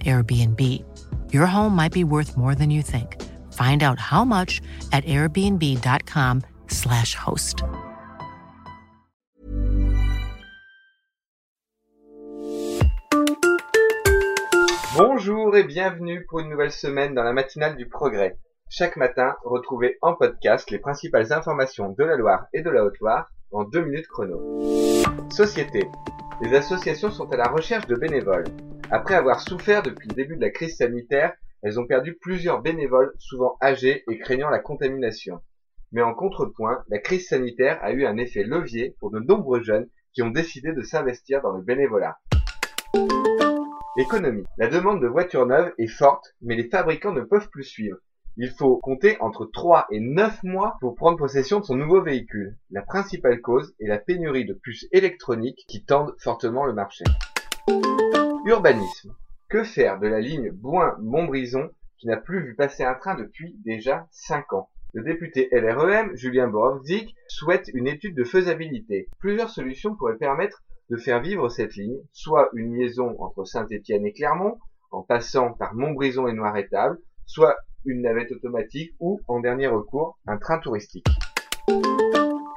Airbnb. Your home might be worth more than you think. Find out how much at airbnb.com/slash host. Bonjour et bienvenue pour une nouvelle semaine dans la matinale du progrès. Chaque matin, retrouvez en podcast les principales informations de la Loire et de la Haute-Loire en deux minutes chrono. Société. Les associations sont à la recherche de bénévoles. Après avoir souffert depuis le début de la crise sanitaire, elles ont perdu plusieurs bénévoles, souvent âgés et craignant la contamination. Mais en contrepoint, la crise sanitaire a eu un effet levier pour de nombreux jeunes qui ont décidé de s'investir dans le bénévolat. Économie. La demande de voitures neuves est forte, mais les fabricants ne peuvent plus suivre. Il faut compter entre 3 et 9 mois pour prendre possession de son nouveau véhicule. La principale cause est la pénurie de puces électroniques qui tendent fortement le marché. Urbanisme. Que faire de la ligne Bouin-Montbrison qui n'a plus vu passer un train depuis déjà 5 ans? Le député LREM, Julien Borowczyk, souhaite une étude de faisabilité. Plusieurs solutions pourraient permettre de faire vivre cette ligne, soit une liaison entre Saint-Étienne et Clermont, en passant par Montbrison et Noiretable, soit une navette automatique ou, en dernier recours, un train touristique.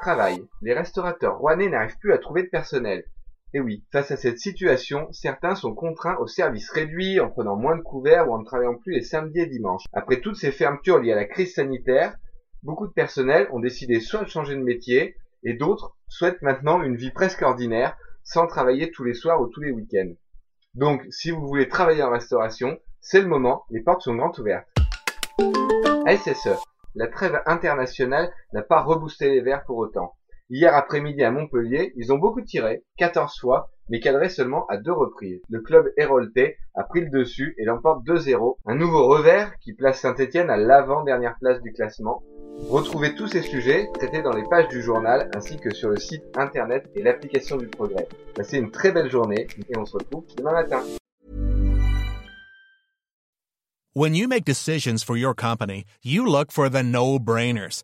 Travail. Les restaurateurs rouennais n'arrivent plus à trouver de personnel. Et oui, face à cette situation, certains sont contraints au service réduit en prenant moins de couverts ou en ne travaillant plus les samedis et dimanches. Après toutes ces fermetures liées à la crise sanitaire, beaucoup de personnels ont décidé soit de changer de métier et d'autres souhaitent maintenant une vie presque ordinaire sans travailler tous les soirs ou tous les week-ends. Donc, si vous voulez travailler en restauration, c'est le moment, les portes sont grandes ouvertes. SSE. La trêve internationale n'a pas reboosté les Verts pour autant. Hier après-midi à Montpellier, ils ont beaucoup tiré, 14 fois, mais cadré seulement à deux reprises. Le club héroltais a pris le dessus et l'emporte 2-0. Un nouveau revers qui place Saint-Etienne à l'avant-dernière place du classement. Retrouvez tous ces sujets traités dans les pages du journal ainsi que sur le site internet et l'application du progrès. Passez une très belle journée et on se retrouve demain matin. When you make decisions for your company, you look for the no-brainers.